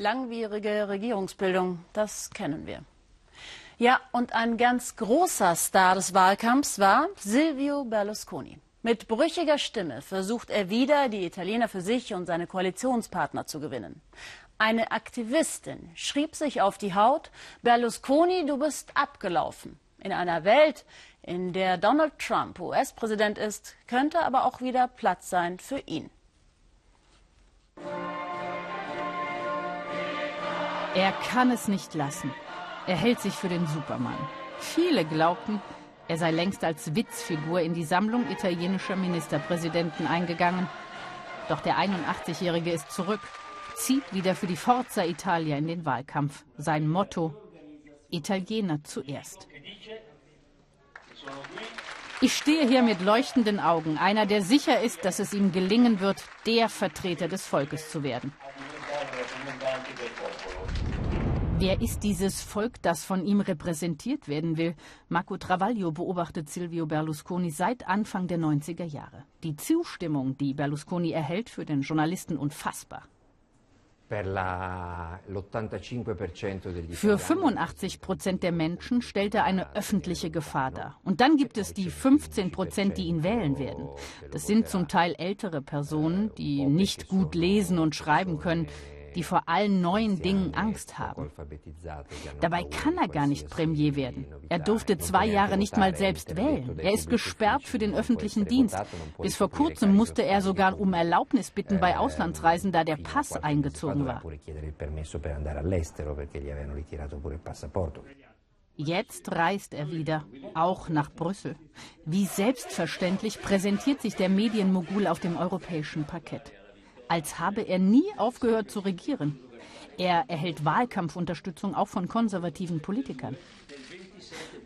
Langwierige Regierungsbildung, das kennen wir. Ja, und ein ganz großer Star des Wahlkampfs war Silvio Berlusconi. Mit brüchiger Stimme versucht er wieder, die Italiener für sich und seine Koalitionspartner zu gewinnen. Eine Aktivistin schrieb sich auf die Haut, Berlusconi, du bist abgelaufen. In einer Welt, in der Donald Trump US-Präsident ist, könnte aber auch wieder Platz sein für ihn. Er kann es nicht lassen. Er hält sich für den Supermann. Viele glaubten, er sei längst als Witzfigur in die Sammlung italienischer Ministerpräsidenten eingegangen. Doch der 81-Jährige ist zurück, zieht wieder für die Forza Italia in den Wahlkampf. Sein Motto: Italiener zuerst. Ich stehe hier mit leuchtenden Augen, einer, der sicher ist, dass es ihm gelingen wird, der Vertreter des Volkes zu werden. Wer ist dieses Volk, das von ihm repräsentiert werden will? Marco Travaglio beobachtet Silvio Berlusconi seit Anfang der 90er Jahre. Die Zustimmung, die Berlusconi erhält, für den Journalisten unfassbar. Für 85 Prozent der Menschen stellt er eine öffentliche Gefahr dar. Und dann gibt es die 15 Prozent, die ihn wählen werden. Das sind zum Teil ältere Personen, die nicht gut lesen und schreiben können, die vor allen neuen Dingen Angst haben. Dabei kann er gar nicht Premier werden. Er durfte zwei Jahre nicht mal selbst wählen. Er ist gesperrt für den öffentlichen Dienst. Bis vor kurzem musste er sogar um Erlaubnis bitten bei Auslandsreisen, da der Pass eingezogen war. Jetzt reist er wieder, auch nach Brüssel. Wie selbstverständlich präsentiert sich der Medienmogul auf dem europäischen Parkett als habe er nie aufgehört zu regieren. Er erhält Wahlkampfunterstützung auch von konservativen Politikern.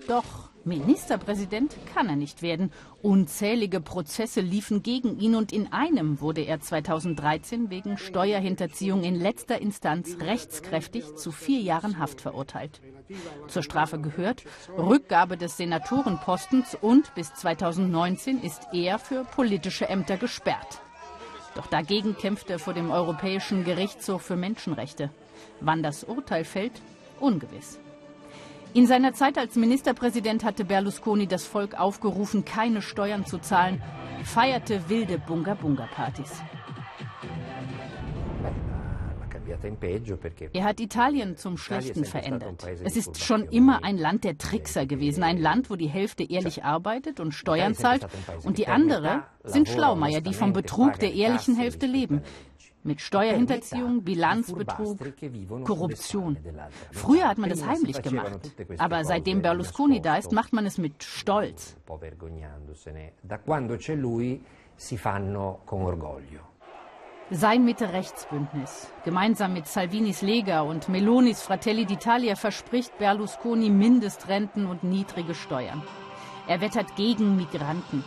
Doch Ministerpräsident kann er nicht werden. Unzählige Prozesse liefen gegen ihn und in einem wurde er 2013 wegen Steuerhinterziehung in letzter Instanz rechtskräftig zu vier Jahren Haft verurteilt. Zur Strafe gehört Rückgabe des Senatorenpostens und bis 2019 ist er für politische Ämter gesperrt. Doch dagegen kämpft er vor dem Europäischen Gerichtshof für Menschenrechte. Wann das Urteil fällt, ungewiss. In seiner Zeit als Ministerpräsident hatte Berlusconi das Volk aufgerufen, keine Steuern zu zahlen, feierte wilde Bunga-Bunga-Partys. Er hat Italien zum Schlechten verändert. Es ist schon immer ein Land der Trickser gewesen, ein Land, wo die Hälfte ehrlich arbeitet und Steuern zahlt und die andere sind Schlaumeier, die vom Betrug der ehrlichen Hälfte leben. Mit Steuerhinterziehung, Bilanzbetrug, Korruption. Früher hat man das heimlich gemacht. Aber seitdem Berlusconi da ist, macht man es mit Stolz. Da quando c'è lui si fanno con orgoglio. Sein Mitte-Rechts-Bündnis, gemeinsam mit Salvinis Lega und Melonis Fratelli d'Italia, verspricht Berlusconi Mindestrenten und niedrige Steuern. Er wettert gegen Migranten.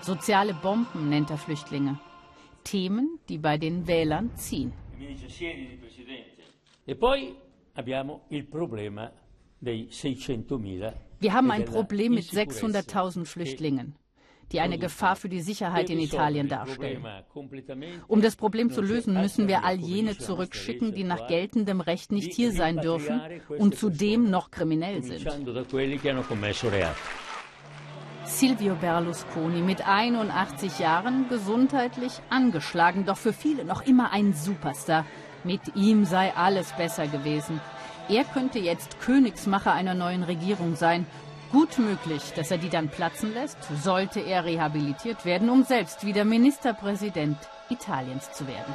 Soziale Bomben nennt er Flüchtlinge. Themen, die bei den Wählern ziehen. E Wir haben ein Problem mit 600.000 Flüchtlingen die eine Gefahr für die Sicherheit in Italien darstellen. Um das Problem zu lösen, müssen wir all jene zurückschicken, die nach geltendem Recht nicht hier sein dürfen und zudem noch kriminell sind. Silvio Berlusconi mit 81 Jahren gesundheitlich angeschlagen, doch für viele noch immer ein Superstar. Mit ihm sei alles besser gewesen. Er könnte jetzt Königsmacher einer neuen Regierung sein Gut möglich, dass er die dann platzen lässt, sollte er rehabilitiert werden, um selbst wieder Ministerpräsident Italiens zu werden.